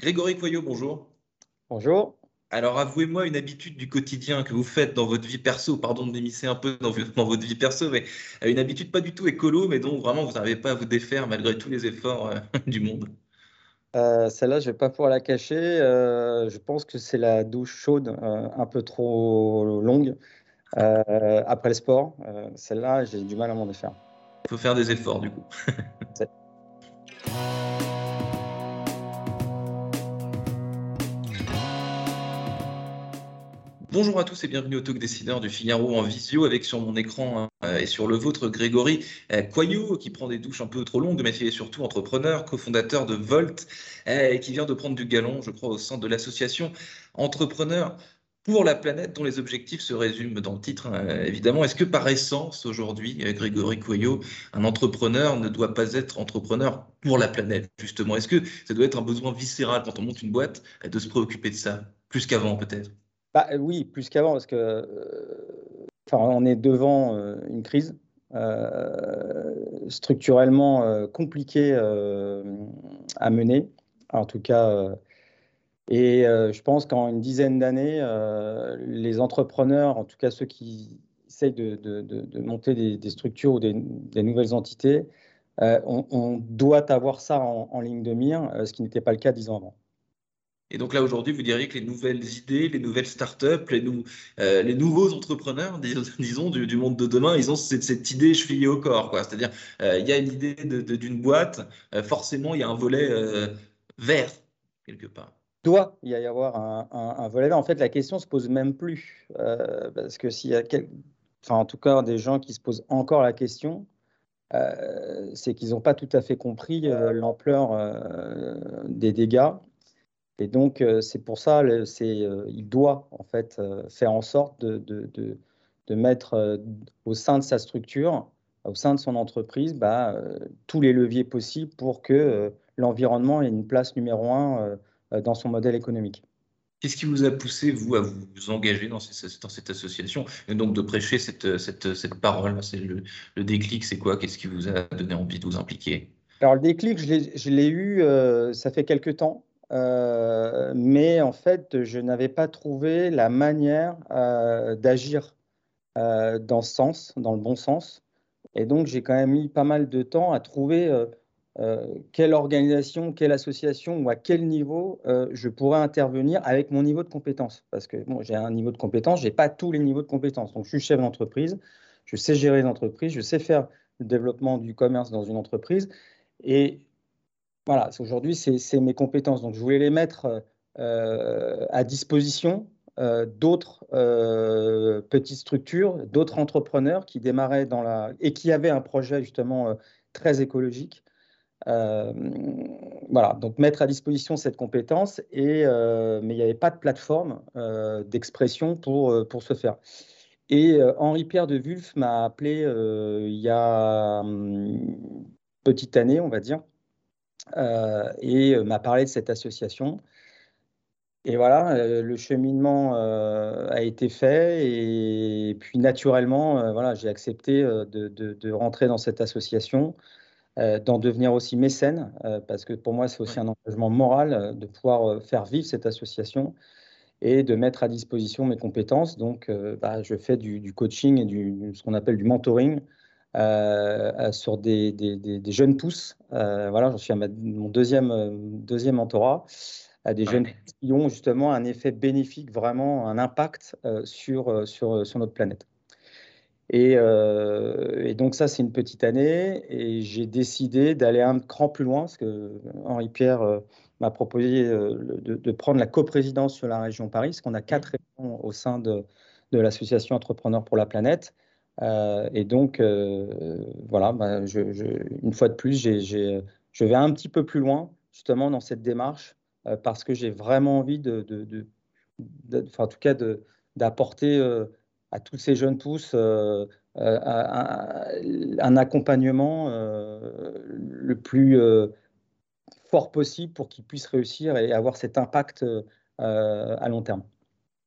Grégory Coyot, bonjour. Bonjour. Alors, avouez-moi une habitude du quotidien que vous faites dans votre vie perso, pardon de m'émisser un peu dans, votre vie perso, mais euh, une habitude pas du tout écolo, mais dont vraiment vous n'arrivez pas à vous défaire malgré tous les efforts euh, du monde. Euh, celle-là, je ne vais pas pouvoir la cacher. je pense que c'est la douche chaude un peu trop longue après le sport. Celle-là, j'ai du mal à m'en défaire. Il faut faire des efforts du coup. Bonjour à tous et bienvenue au Talk Décideur du Figaro en visio avec sur mon écran euh, et sur le vôtre Grégory euh, qui prend des douches un peu trop longues mais qui est surtout entrepreneur, cofondateur de Volt euh, et qui vient de prendre du galon je crois au sein de l'association Entrepreneurs pour la planète dont les objectifs se résument dans le titre évidemment. Est-ce que par essence aujourd'hui Grégory Coyot, un entrepreneur ne doit pas être entrepreneur pour la planète justement? Est-ce que ça doit être un besoin viscéral quand on monte une boîte de se préoccuper de ça plus qu'avant peut-être? Bah, oui, plus qu'avant, parce que euh, on est devant euh, une crise euh, structurellement compliquée à mener, en tout cas. et je pense qu'en une dizaine d'années, les entrepreneurs, en tout cas ceux qui essayent de, monter des, structures ou des, nouvelles entités, on, doit avoir ça en ligne de mire, ce qui n'était pas le cas dix ans avant. Et donc là, aujourd'hui, vous diriez que les nouvelles idées, les nouvelles startups, les, euh, les nouveaux entrepreneurs, disons, du, monde de demain, ils ont cette, cette idée chevillée au corps. C'est-à-dire, euh, il y a une idée d'une boîte, euh, forcément, il y a un volet vert, quelque part. Doit y avoir un, volet vert. En fait, la question ne se pose même plus. parce que s'il y a, enfin, en tout cas, des gens qui se posent encore la question, c'est qu'ils n'ont pas tout à fait compris l'ampleur des dégâts et donc, euh, c'est pour ça, euh, il doit en fait euh, faire en sorte de, de, de, mettre au sein de sa structure, au sein de son entreprise, bah, tous les leviers possibles pour que l'environnement ait une place numéro un dans son modèle économique. Qu'est-ce qui vous a poussé, vous, à vous engager dans, dans cette association? Et donc de prêcher cette, cette, cette parole C'est le, le, déclic, c'est quoi? Qu'est-ce qui vous a donné envie de vous impliquer? Alors, le déclic, je l'ai eu, ça fait quelques temps. Euh, mais en fait, je n'avais pas trouvé la manière euh, d'agir euh, dans ce sens, dans le bon sens. Et donc, j'ai quand même mis pas mal de temps à trouver quelle organisation, quelle association ou à quel niveau je pourrais intervenir avec mon niveau de compétence. Parce que bon, j'ai un niveau de compétence, je n'ai pas tous les niveaux de compétence. Donc, je suis chef d'entreprise, je sais gérer une entreprise, je sais faire le développement du commerce dans une entreprise. Et voilà, aujourd'hui, c'est mes compétences. Donc, je voulais les mettre euh, à disposition euh, d'autres euh, petites structures, d'autres entrepreneurs qui démarraient dans la et qui avaient un projet justement très écologique. voilà, donc mettre à disposition cette compétence, et, mais il n'y avait pas de plateforme d'expression pour, pour ce faire. Et Henri-Pierre de Wulf m'a appelé il y a une hum, petite année, on va dire, euh, et euh, m'a parlé de cette association. Et voilà, euh, le cheminement a été fait et puis naturellement, voilà, j'ai accepté de, rentrer dans cette association, d'en devenir aussi mécène, parce que pour moi, c'est aussi un engagement moral de pouvoir faire vivre cette association et de mettre à disposition mes compétences. Donc, bah, je fais du, coaching et du, ce qu'on appelle du mentoring euh, sur des, des, jeunes pousses. Euh, voilà, j'en suis à mon deuxième, deuxième mentorat à des jeunes qui ont justement un effet bénéfique, vraiment un impact euh, sur, sur, sur, notre planète. Et, et donc ça, c'est une petite année, et j'ai décidé d'aller un cran plus loin, parce que Henri Pierre m'a proposé de, de, prendre la coprésidence sur la région Paris, parce qu'on a quatre régions au sein de, de l'association Entrepreneurs pour la planète. Euh, et donc, euh, voilà, bah, une fois de plus, je vais un petit peu plus loin, justement, dans cette démarche, euh, parce que j'ai vraiment envie de, en tout cas, d'apporter à tous ces jeunes pousses un, accompagnement le plus fort possible pour qu'ils puissent réussir et avoir cet impact à long terme.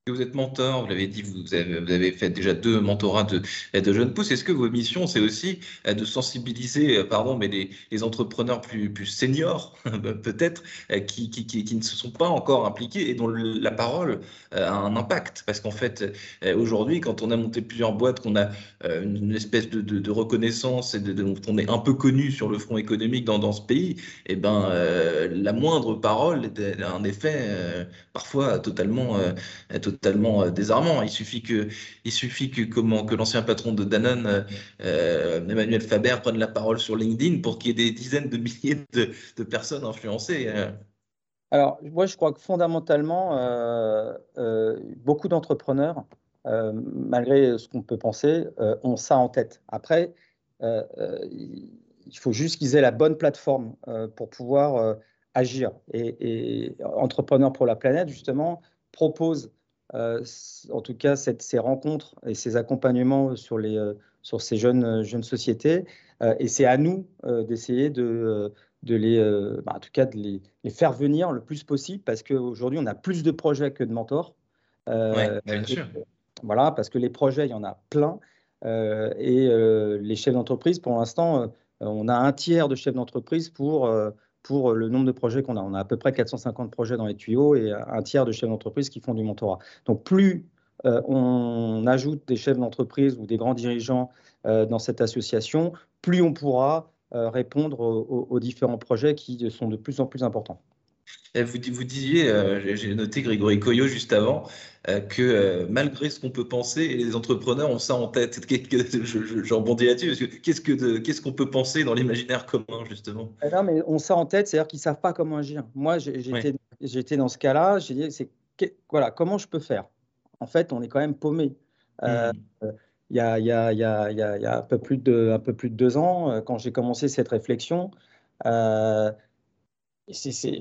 Vous êtes mentor, vous l'avez dit, vous avez, fait déjà deux mentorats de, de jeunes pousses. Est-ce que vos missions, c'est aussi euh, de sensibiliser, euh, pardon, mais les, entrepreneurs plus, seniors, peut-être, euh, qui, ne se sont pas encore impliqués et dont la parole a un impact? Parce qu'en fait, aujourd'hui, quand on a monté plusieurs boîtes, qu'on a une espèce de, reconnaissance et de, de, on est un peu connu sur le front économique dans, ce pays, eh ben, la moindre parole a un effet parfois totalement, totalement totalement euh, désarmant. Il suffit que, il suffit que, comment, que l'ancien patron de Danone, euh, Emmanuel Faber, prenne la parole sur LinkedIn pour qu'il y ait des dizaines de milliers de, personnes influencées. Euh. Alors, moi, je crois que fondamentalement, beaucoup d'entrepreneurs, malgré ce qu'on peut penser, ont ça en tête. Après, il faut juste qu'ils aient la bonne plateforme pour pouvoir agir. Et, et, Entrepreneurs pour la planète, justement, propose en tout cas ces rencontres et ces accompagnements sur, les, euh, sur ces jeunes, euh, jeunes sociétés. et c'est à nous d'essayer de, de les, bah, en tout cas de les, les, faire venir le plus possible parce qu'aujourd'hui, on a plus de projets que de mentors. Ouais, bien sûr. Voilà, parce que les projets, il y en a plein. et les chefs d'entreprise, pour l'instant, on a un tiers de chefs d'entreprise pour pour le nombre de projets qu'on a. On a à peu près 450 projets dans les tuyaux et un tiers de chefs d'entreprise qui font du mentorat. Donc plus euh, on ajoute des chefs d'entreprise ou des grands dirigeants euh, dans cette association, plus on pourra euh, répondre aux, différents projets qui sont de plus en plus importants. Vous, vous disiez, j'ai noté Grégory Coyot juste avant, euh, que euh, malgré ce qu'on peut penser, les entrepreneurs ont ça en tête. Je, rebondis là-dessus, qu'est-ce qu'on qu'est-ce qu'on peut penser dans l'imaginaire commun, justement? Eh Non, mais on ça en tête, c'est-à-dire qu'ils ne savent pas comment agir. Moi, j'étais dans ce cas-là, j'ai dit, voilà, comment je peux faire? En fait, on est quand même paumé. Euh, mmh. il y, a, y, a, y, a, y, a, un peu plus de, un peu plus de deux ans, quand j'ai commencé cette réflexion,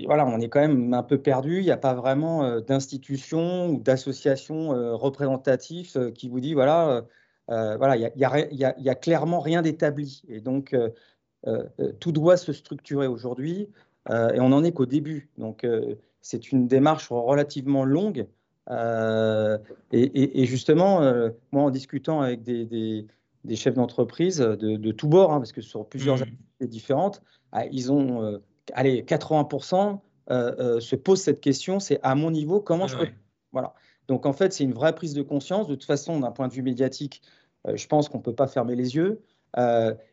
voilà, on est quand même un peu perdu. Il n'y a pas vraiment euh, d'institution ou d'association euh, représentative euh, qui vous dit voilà, voilà, il n'y a, clairement rien d'établi. Et donc, tout doit se structurer aujourd'hui. et on n'en est qu'au début. Donc, c'est une démarche relativement longue. Et, justement, moi, en discutant avec des, chefs d'entreprise de, de tous bords, hein, parce que sur plusieurs mmh. activités différentes, ah, ils ont allez, 80% euh, euh, se posent cette question, c'est à mon niveau, comment je peux... Voilà. Donc en fait, c'est une vraie prise de conscience. De toute façon, d'un point de vue médiatique, euh, je pense qu'on ne peut pas fermer les yeux.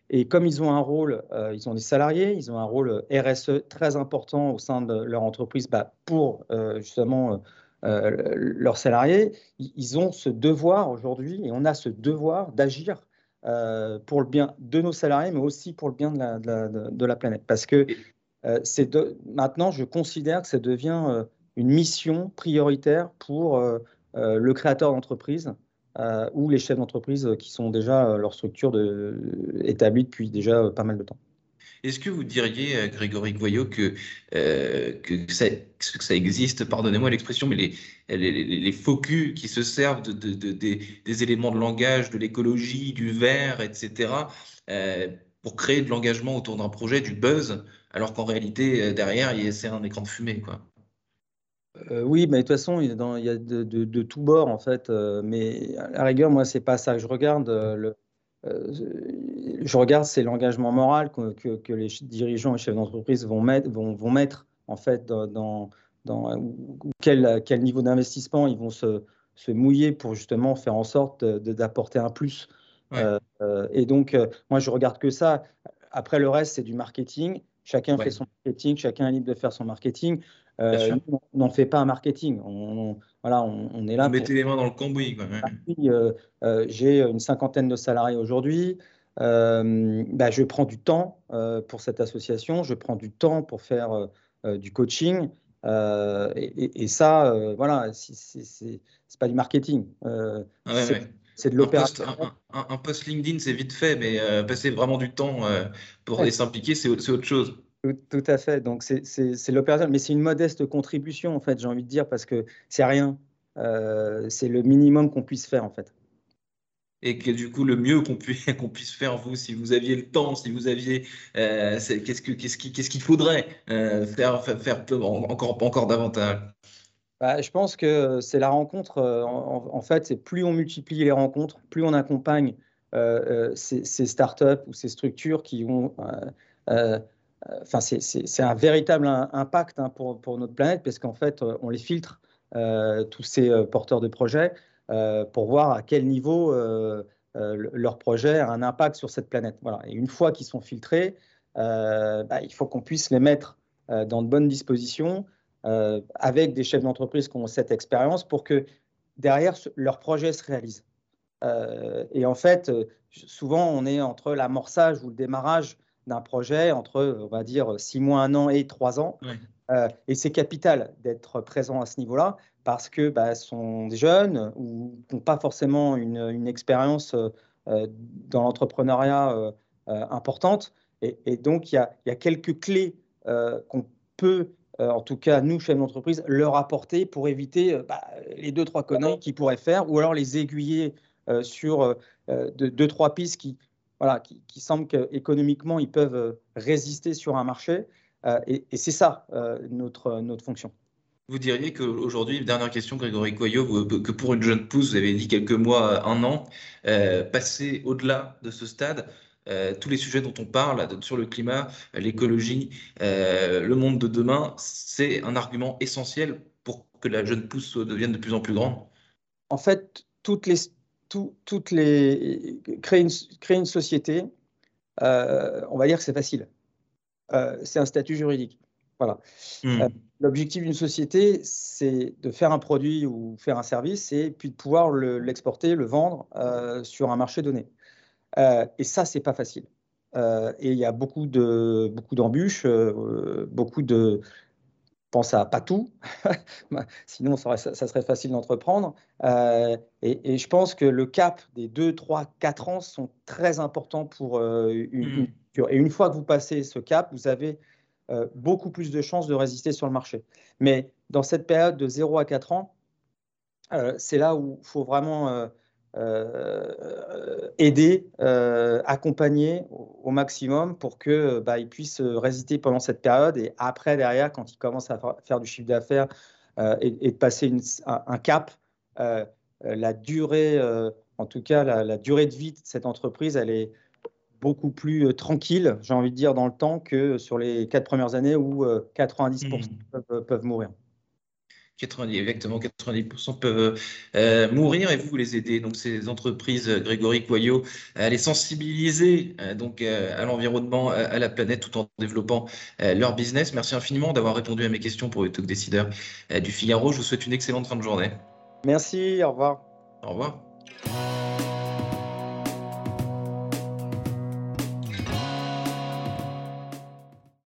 et comme ils ont un rôle, ils ont des salariés, ils ont un rôle RSE très important au sein de leur entreprise bah, pour justement leurs salariés. Ils ont ce devoir aujourd'hui, et on a ce devoir d'agir pour le bien de nos salariés, mais aussi pour le bien de la, de la planète. Parce que euh, maintenant, je considère que ça devient euh, une mission prioritaire pour euh, le créateur d'entreprise ou les chefs d'entreprise qui sont déjà leur structure établie depuis déjà pas mal de temps. Est-ce que vous diriez, Grégory Goyot, que, ça, existe, pardonnez-moi l'expression, mais les, les, qui se servent de, de, des, des, éléments de langage, de l'écologie, du vert, etc., pour créer de l'engagement autour d'un projet, du buzz, alors qu'en réalité, euh, derrière, c'est un écran de fumée. Quoi. Euh, oui, mais de toute façon, il y a, dans, il y a de, de, de tous bords, en fait. Euh, mais à la rigueur, moi, c'est pas ça que je regarde. le, je regarde, c'est l'engagement moral que, que, les dirigeants et chefs d'entreprise vont mettre, vont, vont mettre, en fait, dans, dans quel, quel niveau d'investissement ils vont se, se, mouiller pour justement faire en sorte d'apporter un plus. et donc, moi, je regarde que ça. Après, le reste, c'est du marketing. Chacun fait son marketing, chacun est libre de faire son marketing. Euh, on n'en fait pas un marketing. On, voilà, on, est là. Vous mettez les mains dans le cambouis. Euh, euh, J'ai une cinquantaine de salariés aujourd'hui. Bah, je prends du temps pour cette association. Je prends du temps pour faire du coaching. Et, ça, voilà, c'est pas du marketing. Ah c'est de l'opération. Un, post LinkedIn, c'est vite fait, mais euh, passer vraiment du temps euh, pour s'impliquer, c'est autre chose. Tout, à fait. Donc, c'est l'opération, mais c'est une modeste contribution, en fait, j'ai envie de dire, parce que c'est rien. Euh, c'est le minimum qu'on puisse faire, en fait. Et que du coup, le mieux qu'on puisse, faire, vous, si vous aviez le temps, si vous aviez. Qu'est-ce qu'il faudrait faire, faire, faire encore, encore davantage? Bah, Je pense que c'est la rencontre. En, fait, c'est plus on multiplie les rencontres, plus on accompagne ces, ces, startups ou ces structures qui ont enfin, c'est un véritable impact hein, pour, pour, notre planète parce qu'en fait, on les filtre, tous ces porteurs de projets, pour voir à quel niveau leur projet a un impact sur cette planète. Voilà. Et une fois qu'ils sont filtrés, bah, il faut qu'on puisse les mettre dans de bonnes dispositions avec des chefs d'entreprise qui ont cette expérience pour que derrière leur projet se réalise. et en fait, souvent, on est entre l'amorçage ou le démarrage d'un projet entre, on va dire, six mois, un an et trois ans. Euh, et c'est capital d'être présent à ce niveau-là parce que bah, sont jeunes ou n'ont pas forcément une, expérience euh, dans l'entrepreneuriat euh, importante. Et, donc, il y a, quelques clés qu'on peut, en tout cas, nous, chefs d'entreprise, leur apporter pour éviter bah, les deux, trois conneries qu'ils pourraient faire ou alors les aiguiller sur deux, trois pistes qui, voilà, qui, qui semble qu'économiquement, ils peuvent euh, résister sur un marché. Euh, et, c'est ça euh, notre, notre fonction. Vous diriez qu'aujourd'hui, dernière question, Grégory Coyot, que pour une jeune pousse, vous avez dit quelques mois, un an, passer au-delà de ce stade, tous les sujets dont on parle sur le climat, l'écologie, le monde de demain, c'est un argument essentiel pour que la jeune pousse devienne de plus en plus grande En fait, toutes les, toutes les créer une, créer une société, euh, on va dire que c'est facile. Euh, c'est un statut juridique. Voilà. Hmm. Euh, l'objectif d'une société, c'est de faire un produit ou faire un service et puis de pouvoir l'exporter, le, vendre sur un marché donné. Et ça, c'est pas facile. et il y a beaucoup de beaucoup d'embûches, beaucoup de pense à pas tout, sinon ça, serait facile d'entreprendre. Euh, et, je pense que le cap des 2, 3, 4 ans sont très importants pour euh, une, mmh. Et une fois que vous passez ce cap, vous avez euh, beaucoup plus de chances de résister sur le marché. Mais dans cette période de 0 à 4 ans, c'est là où il faut vraiment euh, aider, euh, accompagner au, maximum pour que bah, puissent résister pendant cette période et après derrière quand ils commencent à faire du chiffre d'affaires euh, et, de passer un, cap, la durée, en tout cas la, durée de vie de cette entreprise, elle est beaucoup plus tranquille, j'ai envie de dire, dans le temps que sur les quatre premières années où 90% mmh. peuvent mourir. 90, exactement, 90% peuvent euh, mourir et vous, les aidez. Donc, ces entreprises, euh, Grégory Coyot, à les sensibiliser euh, donc, à l'environnement, à, la planète, tout en développant leur business. Merci infiniment d'avoir répondu à mes questions pour le Talk Décideur du Figaro. Je vous souhaite une excellente fin de journée. Merci, au revoir. Au revoir.